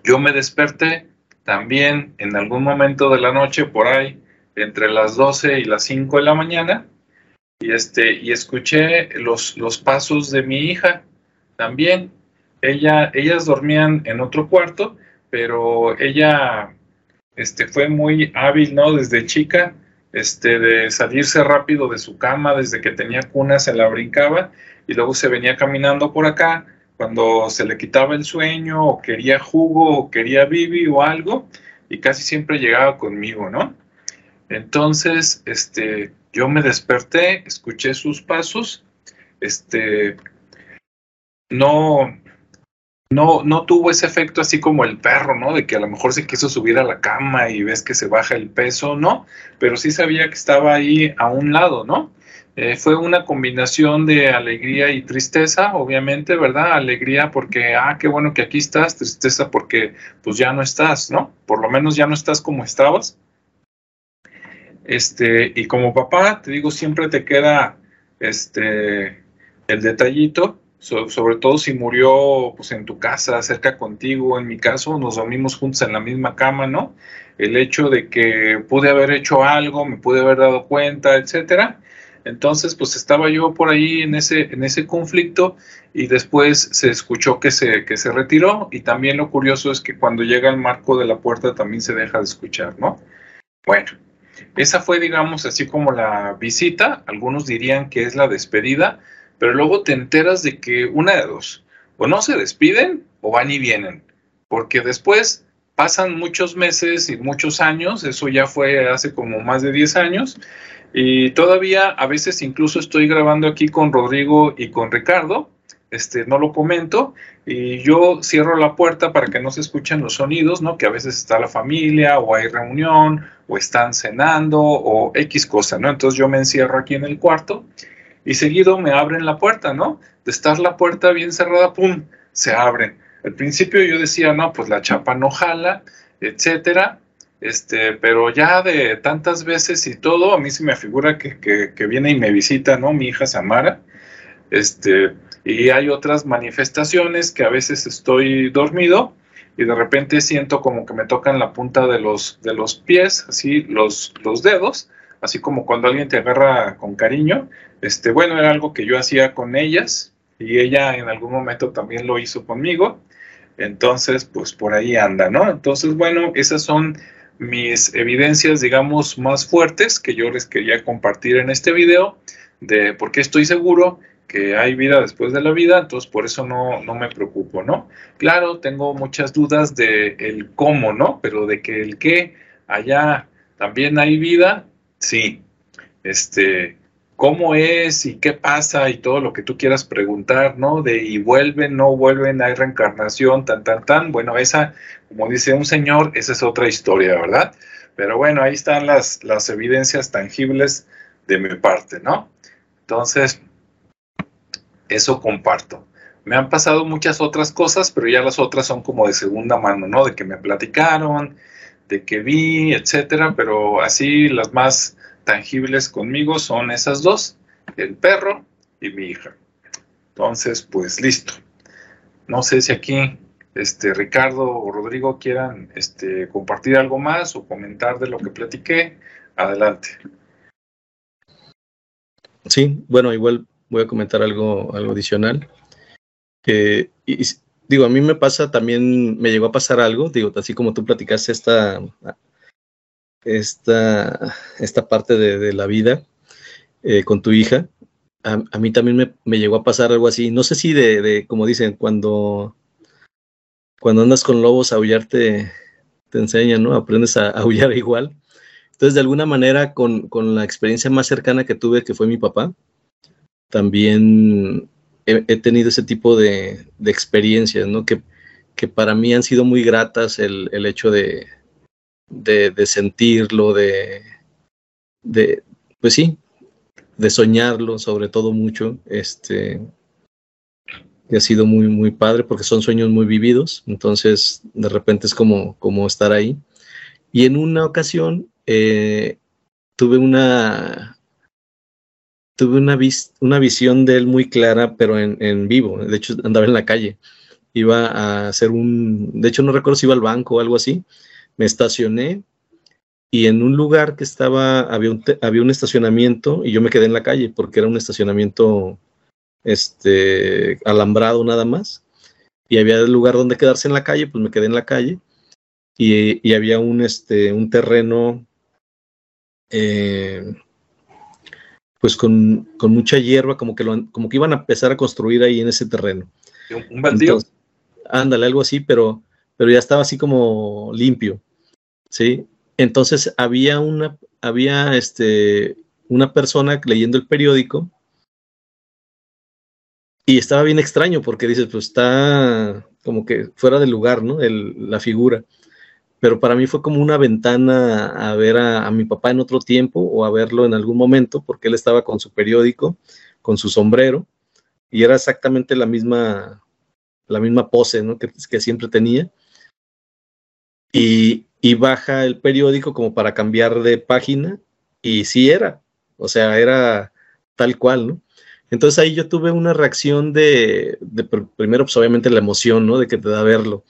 yo me desperté también en algún momento de la noche, por ahí, entre las 12 y las 5 de la mañana, y, este, y escuché los, los pasos de mi hija también. Ella, ellas dormían en otro cuarto, pero ella este, fue muy hábil, ¿no? Desde chica, este, de salirse rápido de su cama, desde que tenía cuna se la brincaba y luego se venía caminando por acá cuando se le quitaba el sueño o quería jugo o quería bibi o algo y casi siempre llegaba conmigo, ¿no? Entonces, este, yo me desperté, escuché sus pasos, este, no, no, no tuvo ese efecto así como el perro, ¿no? De que a lo mejor se quiso subir a la cama y ves que se baja el peso, ¿no? Pero sí sabía que estaba ahí a un lado, ¿no? Eh, fue una combinación de alegría y tristeza, obviamente, ¿verdad? Alegría porque, ah, qué bueno que aquí estás, tristeza porque pues ya no estás, ¿no? Por lo menos ya no estás como estabas. Este, y como papá, te digo, siempre te queda este el detallito, sobre todo si murió pues en tu casa, cerca contigo, en mi caso, nos dormimos juntos en la misma cama, ¿no? El hecho de que pude haber hecho algo, me pude haber dado cuenta, etcétera entonces, pues estaba yo por ahí en ese, en ese conflicto y después se escuchó que se, que se retiró y también lo curioso es que cuando llega al marco de la puerta también se deja de escuchar, ¿no? Bueno, esa fue, digamos, así como la visita, algunos dirían que es la despedida, pero luego te enteras de que una de dos, o no se despiden o van y vienen, porque después pasan muchos meses y muchos años, eso ya fue hace como más de 10 años, y todavía a veces incluso estoy grabando aquí con Rodrigo y con Ricardo, este, no lo comento, y yo cierro la puerta para que no se escuchen los sonidos, ¿no? Que a veces está la familia, o hay reunión, o están cenando, o X cosa, ¿no? Entonces yo me encierro aquí en el cuarto y seguido me abren la puerta, ¿no? De estar la puerta bien cerrada, ¡pum! Se abren. Al principio yo decía, no, pues la chapa no jala, etcétera, este, pero ya de tantas veces y todo, a mí se me figura que, que, viene y me visita, ¿no? Mi hija Samara, este, y hay otras manifestaciones que a veces estoy dormido y de repente siento como que me tocan la punta de los, de los pies, así los, los dedos, así como cuando alguien te agarra con cariño. Este, bueno, era algo que yo hacía con ellas y ella en algún momento también lo hizo conmigo. Entonces, pues por ahí anda, ¿no? Entonces, bueno, esas son mis evidencias, digamos, más fuertes que yo les quería compartir en este video, de por qué estoy seguro que hay vida después de la vida, entonces por eso no, no me preocupo, ¿no? Claro, tengo muchas dudas de el cómo, ¿no? Pero de que el qué, allá también hay vida, sí. Este, cómo es y qué pasa y todo lo que tú quieras preguntar, ¿no? De y vuelven, no vuelven, hay reencarnación, tan, tan, tan. Bueno, esa, como dice un señor, esa es otra historia, ¿verdad? Pero bueno, ahí están las, las evidencias tangibles de mi parte, ¿no? Entonces, eso comparto. Me han pasado muchas otras cosas, pero ya las otras son como de segunda mano, ¿no? De que me platicaron, de que vi, etcétera, pero así las más tangibles conmigo son esas dos, el perro y mi hija. Entonces, pues listo. No sé si aquí este, Ricardo o Rodrigo quieran este, compartir algo más o comentar de lo que platiqué. Adelante. Sí, bueno, igual voy a comentar algo, algo adicional. y, digo, a mí me pasa también, me llegó a pasar algo, digo, así como tú platicaste esta esta, esta parte de, la vida eh, con tu hija. A, mí también me, llegó a pasar algo así. No sé si de, como dicen, cuando, cuando andas con lobos, aullar te, te enseñan, ¿no? Aprendes a, aullar igual. Entonces, de alguna manera, con, la experiencia más cercana que tuve, que fue mi papá, también he, tenido ese tipo de, experiencias, ¿no? Que, que, para mí han sido muy gratas el hecho de, de, sentirlo, de, de, pues sí, de soñarlo sobre todo mucho, este, que ha sido muy, muy padre porque son sueños muy vividos, entonces de repente es como, como estar ahí. Y en una ocasión eh, tuve una, tuve una, una visión de él muy clara, pero en, en, vivo, de hecho andaba en la calle, iba a hacer un, de hecho no recuerdo si iba al banco o algo así, me estacioné y en un lugar que estaba, había un, había un estacionamiento y yo me quedé en la calle porque era un estacionamiento este, alambrado nada más. Y había el lugar donde quedarse en la calle, pues me quedé en la calle. Y, había un, este, un terreno, eh, pues con, mucha hierba, como que, lo, como que iban a empezar a construir ahí en ese terreno. ¿Un baldío? ándale, algo así, pero pero ya estaba así como limpio, ¿sí? Entonces había una, había este, una persona leyendo el periódico y estaba bien extraño porque dices, pues está como que fuera del lugar, ¿no? la figura. Pero para mí fue como una ventana a ver a, mi papá en otro tiempo o a verlo en algún momento, porque él estaba con su periódico, con su sombrero, y era exactamente la misma, la misma pose ¿no? que, siempre tenía. Y, y, baja el periódico como para cambiar de página, y sí era, o sea, era tal cual, ¿no? Entonces ahí yo tuve una reacción de, de primero, pues obviamente la emoción, ¿no? De que te da verlo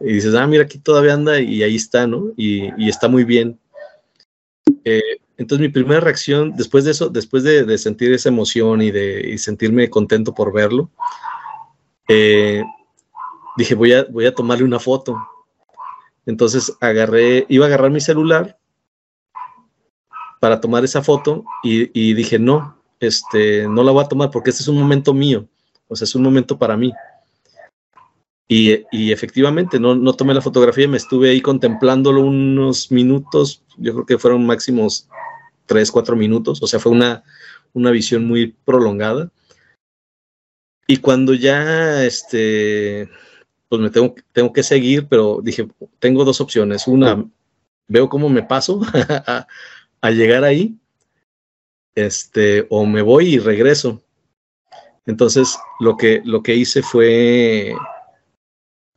y dices, ah, mira, aquí todavía anda y ahí está, ¿no? Y, está muy bien. Eh, entonces mi primera reacción, después de eso, después de, sentir esa emoción y de sentirme contento por verlo, eh, dije, voy a, voy a tomarle una foto. Entonces agarré, iba a agarrar mi celular para tomar esa foto y, y, dije, no, este, no la voy a tomar porque este es un momento mío, o sea, es un momento para mí. Y, efectivamente, no, no, tomé la fotografía, me estuve ahí contemplándolo unos minutos, yo creo que fueron máximos tres, cuatro minutos, o sea, fue una, una visión muy prolongada. Y cuando ya, este, pues me tengo, tengo que seguir, pero dije, tengo dos opciones. Una, veo cómo me paso a, a llegar ahí, este, o me voy y regreso. Entonces, lo que, lo que hice fue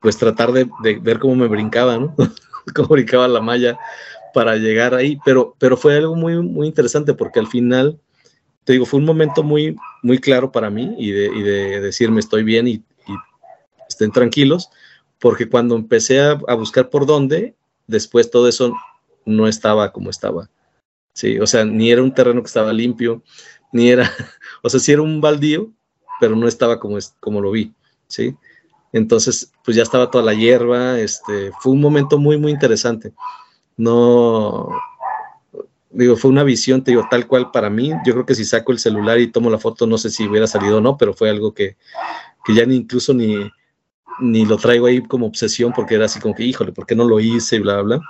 pues tratar de, ver cómo me brincaba, ¿no? cómo brincaba la malla para llegar ahí, pero, pero fue algo muy, muy interesante porque al final, te digo, fue un momento muy, muy claro para mí y de, y de decirme estoy bien y, estén tranquilos, porque cuando empecé a, buscar por dónde, después todo eso no estaba como estaba. Sí, o sea, ni era un terreno que estaba limpio, ni era, o sea, sí era un baldío, pero no estaba como, como lo vi, ¿sí? Entonces, pues ya estaba toda la hierba, este, fue un momento muy, muy interesante. No, digo, fue una visión, te digo, tal cual para mí. Yo creo que si saco el celular y tomo la foto, no sé si hubiera salido o no, pero fue algo que, que ya ni incluso ni, ni lo traigo ahí como obsesión porque era así como que, híjole, ¿por qué no lo hice? Y bla, bla.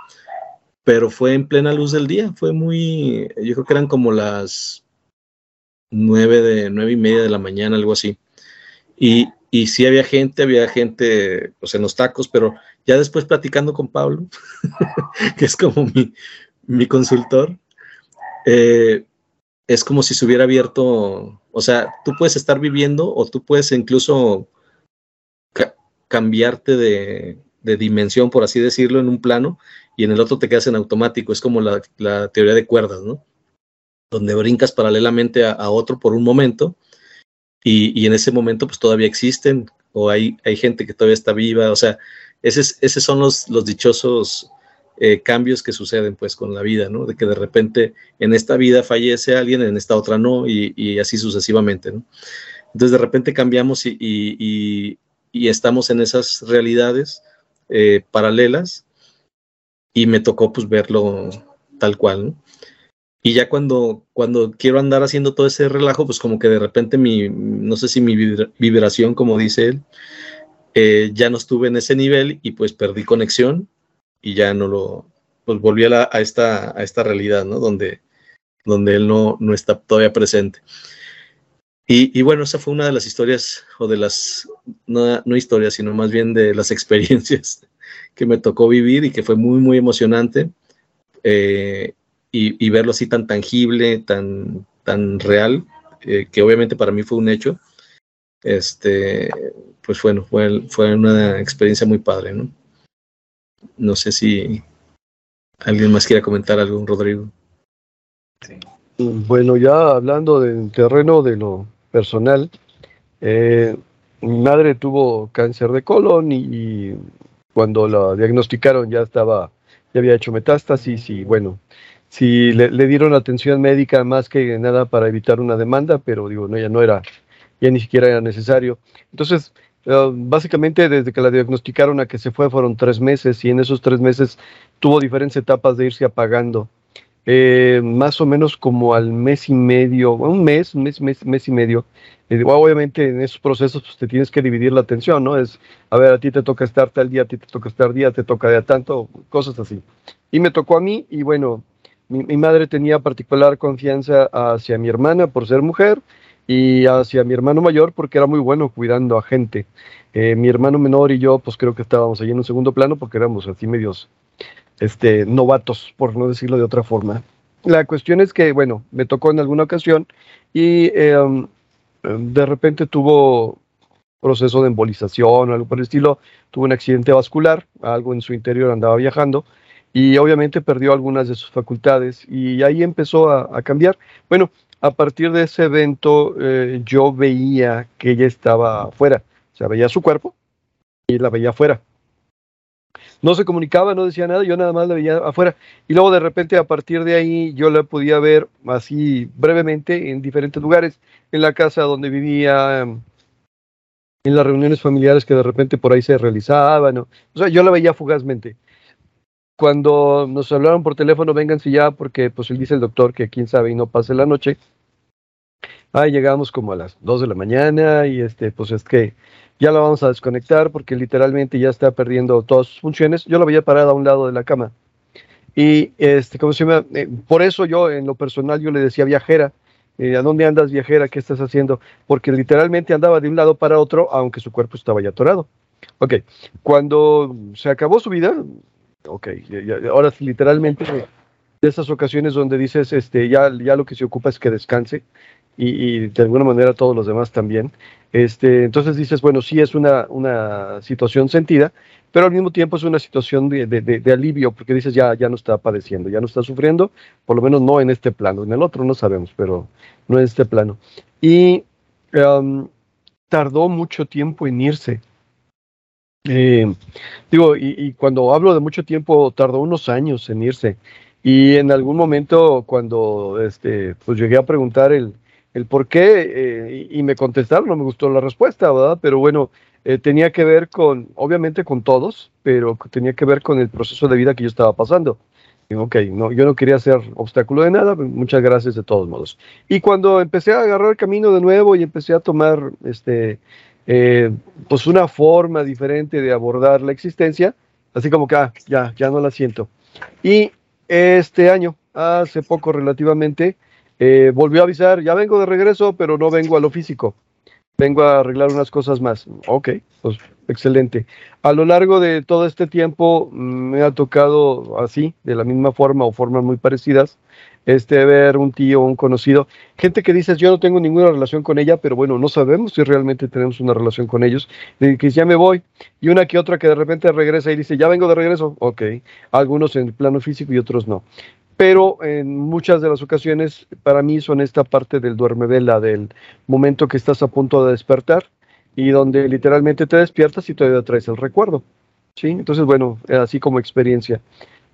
Pero fue en plena luz del día, fue muy, yo creo que eran como las nueve de, nueve y media de la mañana, algo así. Y, y sí había gente, había gente en los tacos, pero ya después platicando con Pablo, que es como mi, consultor, eh, es como si se hubiera abierto, o sea, tú puedes estar viviendo o tú puedes incluso cambiarte de, dimensión, por así decirlo, en un plano y en el otro te quedas en automático. Es como la, teoría de cuerdas, ¿no? Donde brincas paralelamente a otro por un momento y, en ese momento pues todavía existen o hay, hay gente que todavía está viva, o sea, esos, esos son los, los dichosos eh, cambios que suceden pues con la vida, ¿no? De que de repente en esta vida fallece alguien, en esta otra no, y, así sucesivamente, ¿no? Entonces de repente cambiamos y, y, y estamos en esas realidades eh, paralelas y me tocó pues verlo tal cual, ¿no? Y ya cuando, cuando quiero andar haciendo todo ese relajo, pues como que de repente mi, no sé si mi vibración, como dice él, eh, ya no estuve en ese nivel y pues perdí conexión y ya no lo, pues volví a, esta, a esta realidad, ¿no? Donde, donde él no, no está todavía presente. Y, bueno, esa fue una de las historias, o de las, no, no historias, sino más bien de las experiencias que me tocó vivir y que fue muy, muy emocionante. Eh, y, verlo así tan tangible, tan, tan real, eh, que obviamente para mí fue un hecho, este, pues bueno, fue, fue una experiencia muy padre, ¿no? No sé si alguien más quiera comentar algo, Rodrigo. Bueno, ya hablando del terreno de lo personal, eh, mi madre tuvo cáncer de colon y, cuando la diagnosticaron ya estaba, ya había hecho metástasis y bueno, si le, dieron atención médica más que nada para evitar una demanda, pero digo, no, ya no era, ya ni siquiera era necesario. Entonces, eh, básicamente desde que la diagnosticaron a que se fue fueron tres meses y en esos tres meses tuvo diferentes etapas de irse apagando. Eh, más o menos como al mes y medio, un mes, mes, mes, mes y medio. Eh, obviamente en esos procesos pues, te tienes que dividir la atención, ¿no? Es, a ver, a ti te toca estar tal día, a ti te toca estar día, te toca de a tanto, cosas así. Y me tocó a mí y bueno, mi, madre tenía particular confianza hacia mi hermana por ser mujer y hacia mi hermano mayor porque era muy bueno cuidando a gente. Eh, mi hermano menor y yo, pues creo que estábamos ahí en un segundo plano porque éramos así medios, este, novatos, por no decirlo de otra forma. La cuestión es que, bueno, me tocó en alguna ocasión y em, de repente tuvo proceso de embolización o algo por el estilo, tuvo un accidente vascular, algo en su interior andaba viajando y obviamente perdió algunas de sus facultades y ahí empezó a, cambiar. Bueno, a partir de ese evento eh, yo veía que ella estaba afuera, o sea, veía su cuerpo y la veía afuera. No se comunicaba, no decía nada, yo nada más la veía afuera. Y luego de repente a partir de ahí yo la podía ver así brevemente en diferentes lugares, en la casa donde vivía, en las reuniones familiares que de repente por ahí se realizaban. O sea, yo la veía fugazmente cuando nos hablaron por teléfono, vénganse ya, porque pues él dice el doctor que quién sabe y no pase la noche. Ahí llegamos como a las 2 de la mañana y este, pues es que ya la vamos a desconectar porque literalmente ya está perdiendo todas sus funciones. Yo la veía parada a un lado de la cama. Y este, ¿cómo se llama? Eh, por eso yo en lo personal yo le decía viajera, eh, ¿a dónde andas viajera? ¿Qué estás haciendo? Porque literalmente andaba de un lado para otro, aunque su cuerpo estaba ya atorado. Ok, cuando se acabó su vida, ok, ahora literalmente de esas ocasiones donde dices, este, ya, ya lo que se ocupa es que descanse y, de alguna manera todos los demás también. Este, entonces dices, bueno, sí es una, una situación sentida, pero al mismo tiempo es una situación de, de, alivio, porque dices, ya, ya no está padeciendo, ya no está sufriendo, por lo menos no en este plano, en el otro no sabemos, pero no en este plano. Y um, tardó mucho tiempo en irse. Eh, digo, y, cuando hablo de mucho tiempo, tardó unos años en irse. Y en algún momento, cuando este, pues llegué a preguntar el, el por qué, eh, y, me contestaron, no me gustó la respuesta, ¿verdad? Pero bueno, eh, tenía que ver con, obviamente con todos, pero tenía que ver con el proceso de vida que yo estaba pasando. Ok, no, yo no quería ser obstáculo de nada, muchas gracias de todos modos. Y cuando empecé a agarrar camino de nuevo y empecé a tomar este, eh, pues una forma diferente de abordar la existencia, así como que ah, ya, ya no la siento. Y este año, hace poco relativamente, eh, volvió a avisar, ya vengo de regreso, pero no vengo a lo físico, vengo a arreglar unas cosas más. Ok, pues excelente. A lo largo de todo este tiempo mm, me ha tocado así, de la misma forma o formas muy parecidas, este, ver un tío, un conocido, gente que dices, yo no tengo ninguna relación con ella, pero bueno, no sabemos si realmente tenemos una relación con ellos, que ya me voy, y una que otra que de repente regresa y dice, ya vengo de regreso, ok, algunos en el plano físico y otros no. Pero en muchas de las ocasiones, para mí son esta parte del duerme vela, del momento que estás a punto de despertar y donde literalmente te despiertas y todavía traes el recuerdo. ¿sí? Entonces, bueno, así como experiencia.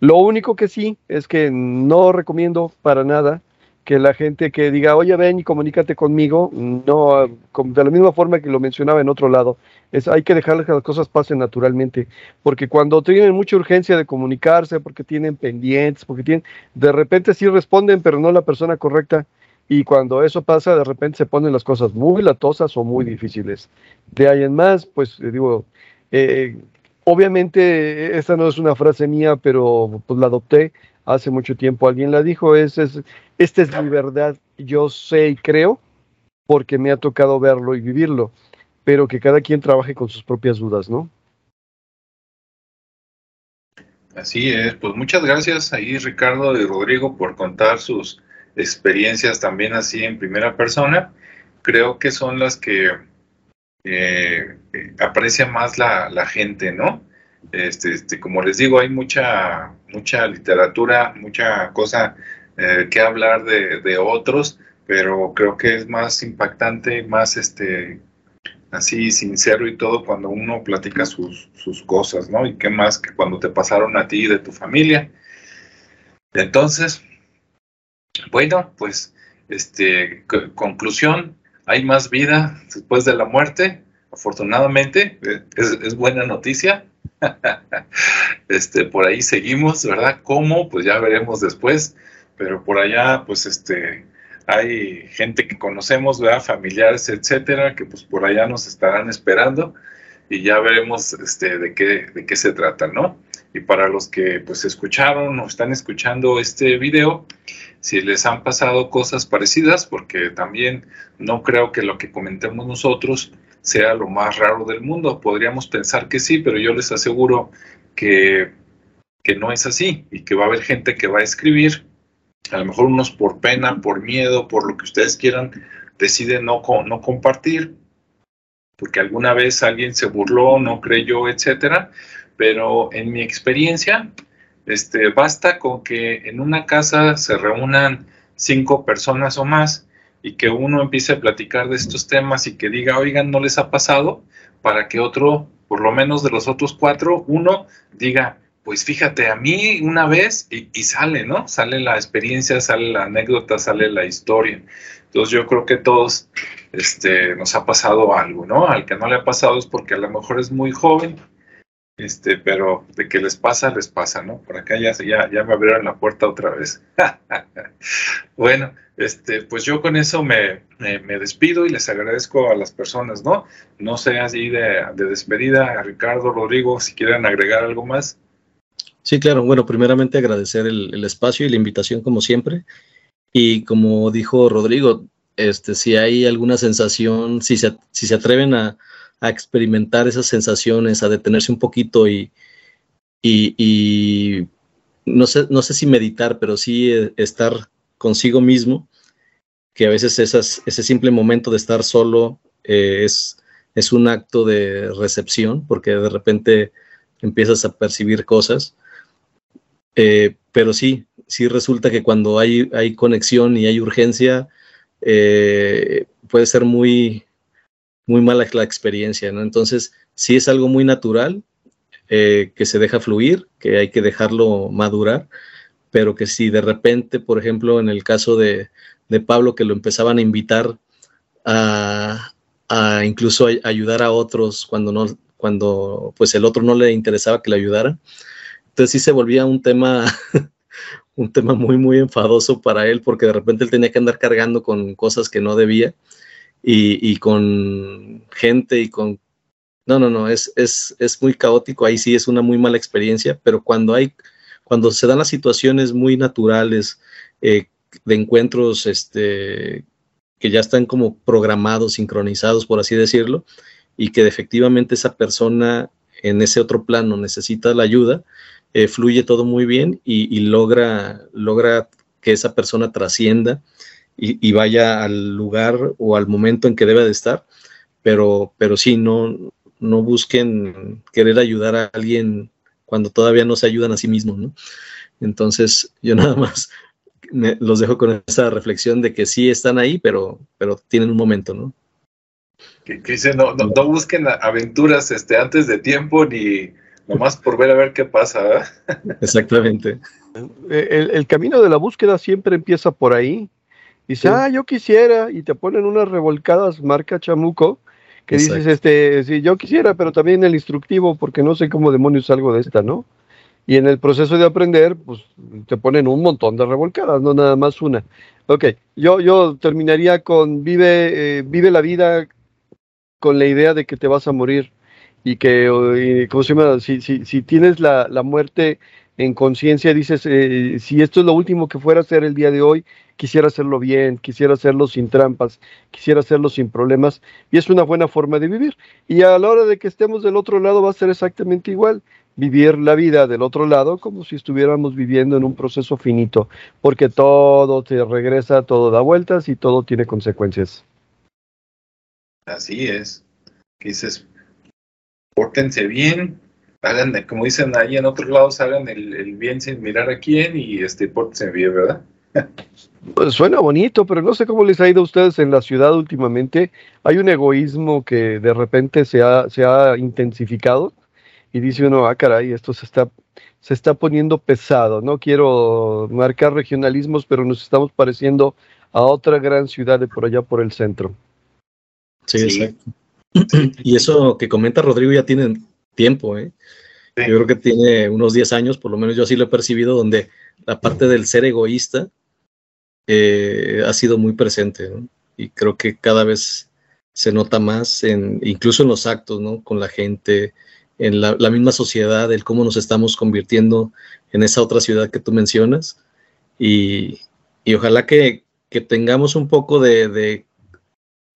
Lo único que sí es que no recomiendo para nada que la gente que diga, oye, ven y comunícate conmigo, no, de la misma forma que lo mencionaba en otro lado, es hay que dejar que las cosas pasen naturalmente, porque cuando tienen mucha urgencia de comunicarse, porque tienen pendientes, porque tienen, de repente sí responden, pero no la persona correcta, y cuando eso pasa, de repente se ponen las cosas muy latosas o muy difíciles. De ahí en más, pues digo, eh, Obviamente, esta no es una frase mía, pero pues la adopté hace mucho tiempo. Alguien la dijo, es, es, esta es mi verdad, yo sé y creo, porque me ha tocado verlo y vivirlo, pero que cada quien trabaje con sus propias dudas, ¿no? Así es, pues muchas gracias ahí Ricardo y Rodrigo por contar sus experiencias también así en primera persona. Creo que son las que eh, aprecia más la, gente, ¿no? Este, este, como les digo, hay mucha, mucha literatura, mucha cosa eh, que hablar de, otros, pero creo que es más impactante, más este, así sincero y todo cuando uno platica sus, sus cosas, ¿no? Y qué más que cuando te pasaron a ti y de tu familia. Entonces, bueno, pues, este, conclusión, hay más vida después de la muerte, afortunadamente, es, buena noticia. este, por ahí seguimos, ¿verdad? ¿Cómo? Pues ya veremos después, pero por allá, pues este, hay gente que conocemos, ¿verdad? Familiares, etcétera, que pues por allá nos estarán esperando y ya veremos este, de, qué, de qué se trata, ¿no? Y para los que pues escucharon o están escuchando este video, si les han pasado cosas parecidas, porque también no creo que lo que comentemos nosotros sea lo más raro del mundo. Podríamos pensar que sí, pero yo les aseguro que que no es así y que va a haber gente que va a escribir, a lo mejor unos por pena, por miedo, por lo que ustedes quieran, deciden no, no compartir, porque alguna vez alguien se burló, no creyó, etcétera. Pero en mi experiencia, este, basta con que en una casa se reúnan cinco personas o más y que uno empiece a platicar de estos temas y que diga, oigan, ¿no les ha pasado? Para que otro, por lo menos de los otros cuatro, uno diga, pues fíjate, a mí una vez y, sale, ¿no? Sale la experiencia, sale la anécdota, sale la historia. Entonces yo creo que todos este, nos ha pasado algo, ¿no? Al que no le ha pasado es porque a lo mejor es muy joven, este, pero de que les pasa, les pasa, ¿no? Por acá ya, ya, ya me abrieron la puerta otra vez. bueno, este, pues yo con eso me, me, despido y les agradezco a las personas, ¿no? No sé así de, de despedida, a Ricardo, Rodrigo, si quieren agregar algo más. Sí, claro. Bueno, primeramente agradecer el, el espacio y la invitación como siempre. Y como dijo Rodrigo, este, si hay alguna sensación, si se, si se atreven a, a experimentar esas sensaciones, a detenerse un poquito y, y, no, sé, no sé si meditar, pero sí eh, estar consigo mismo, que a veces esas, ese simple momento de estar solo eh, es, es un acto de recepción, porque de repente empiezas a percibir cosas. Eh, pero sí, sí resulta que cuando hay, hay conexión y hay urgencia, puede ser muy, muy mala la experiencia, ¿no? Entonces, sí es algo muy natural, eh, que se deja fluir, que hay que dejarlo madurar, pero que si de repente, por ejemplo, en el caso de, Pablo, que lo empezaban a invitar a, incluso ayudar a otros cuando no, cuando pues el otro no le interesaba que le ayudara, entonces sí se volvía un tema, un tema muy, muy enfadoso para él, porque de repente él tenía que andar cargando con cosas que no debía y, con gente y con... No, no, no, es, es, es muy caótico, ahí sí es una muy mala experiencia, pero cuando hay, cuando se dan las situaciones muy naturales eh, de encuentros este, que ya están como programados, sincronizados, por así decirlo, y que efectivamente esa persona en ese otro plano necesita la ayuda, eh, fluye todo muy bien y, y, logra, logra que esa persona trascienda y, vaya al lugar o al momento en que debe de estar, pero, pero sí, no, no busquen querer ayudar a alguien cuando todavía no se ayudan a sí mismos, ¿no? Entonces, yo nada más los dejo con esa reflexión de que sí están ahí, pero, pero tienen un momento, ¿no? Que, dice, no, no, busquen aventuras este, antes de tiempo ni nomás por ver a ver qué pasa. Exactamente. El, el, camino de la búsqueda siempre empieza por ahí Dice, ah, yo quisiera, y te ponen unas revolcadas marca chamuco, que dices, este, sí, yo quisiera, pero también el instructivo, porque no sé cómo demonios salgo de esta, ¿no? Y en el proceso de aprender, pues te ponen un montón de revolcadas, no nada más una. Ok, yo, yo terminaría con vive, eh, vive la vida con la idea de que te vas a morir y que, ¿cómo se llama? Si, si, si tienes la, la muerte en conciencia dices, eh, si esto es lo último que fuera a hacer el día de hoy, quisiera hacerlo bien, quisiera hacerlo sin trampas, quisiera hacerlo sin problemas, y es una buena forma de vivir. Y a la hora de que estemos del otro lado va a ser exactamente igual, vivir la vida del otro lado como si estuviéramos viviendo en un proceso finito, porque todo te regresa, todo da vueltas y todo tiene consecuencias. Así es. Dices, pórtense bien, hagan, como dicen ahí en otros lados, hagan el, bien sin mirar a quién y este, pórtense bien, ¿verdad? Pues suena bonito, pero no sé cómo les ha ido a ustedes en la ciudad últimamente. Hay un egoísmo que de repente se ha, se ha intensificado y dice uno, ah, caray, esto se está, se está poniendo pesado. No quiero marcar regionalismos, pero nos estamos pareciendo a otra gran ciudad de por allá por el centro. Sí, exacto. Y eso que comenta Rodrigo ya tiene tiempo, ¿eh? Yo creo que tiene unos 10 años, por lo menos yo así lo he percibido, donde la parte del ser egoísta eh, ha sido muy presente, Y creo que cada vez se nota más, en, incluso en los actos, ¿no? Con la gente, en la, misma sociedad, el cómo nos estamos convirtiendo en esa otra ciudad que tú mencionas. Y, ojalá que, tengamos un poco de, de,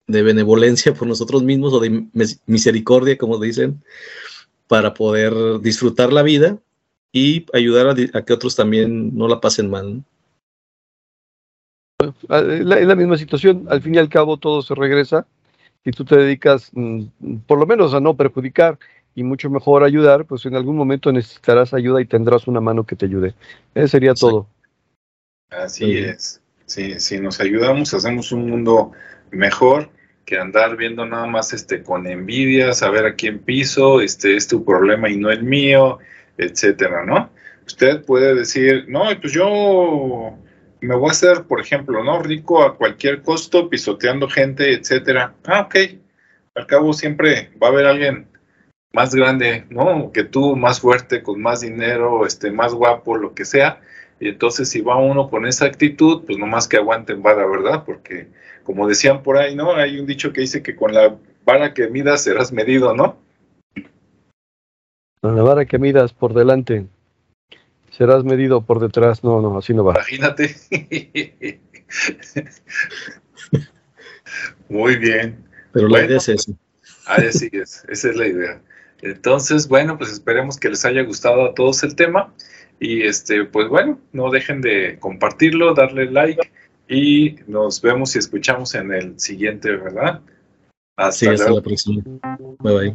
de, benevolencia por nosotros mismos o de misericordia, como dicen, para poder disfrutar la vida y ayudar a, que otros también no la pasen mal. Es la, misma situación, al fin y al cabo todo se regresa. Si tú te dedicas mm, por lo menos a no perjudicar y mucho mejor ayudar, pues en algún momento necesitarás ayuda y tendrás una mano que te ayude. Eso sería todo. Así es. Sí, si nos ayudamos, hacemos un mundo mejor que andar viendo nada más este con envidia, saber a quién piso, este es tu problema y no el mío, etcétera, ¿no? Usted puede decir, no, pues yo me voy a hacer, por ejemplo, ¿no? Rico a cualquier costo, pisoteando gente, etcétera. Ah, ok. Al cabo siempre va a haber alguien más grande, ¿no? Que tú, más fuerte, con más dinero, este, más guapo, lo que sea. Y entonces si va uno con esa actitud, pues nomás que aguanten vara, ¿verdad? Porque como decían por ahí, ¿no? Hay un dicho que dice que con la vara que midas serás medido, ¿no? Con la vara que midas por delante serás medido por detrás. No, no, así no va. Imagínate. Muy bien. Pero la idea es eso. Así es, esa es la idea. Entonces, bueno, pues esperemos que les haya gustado a todos el tema. Y este, pues bueno, no dejen de compartirlo, darle like y nos vemos y escuchamos en el siguiente, ¿verdad? Hasta, la próxima. Bye bye.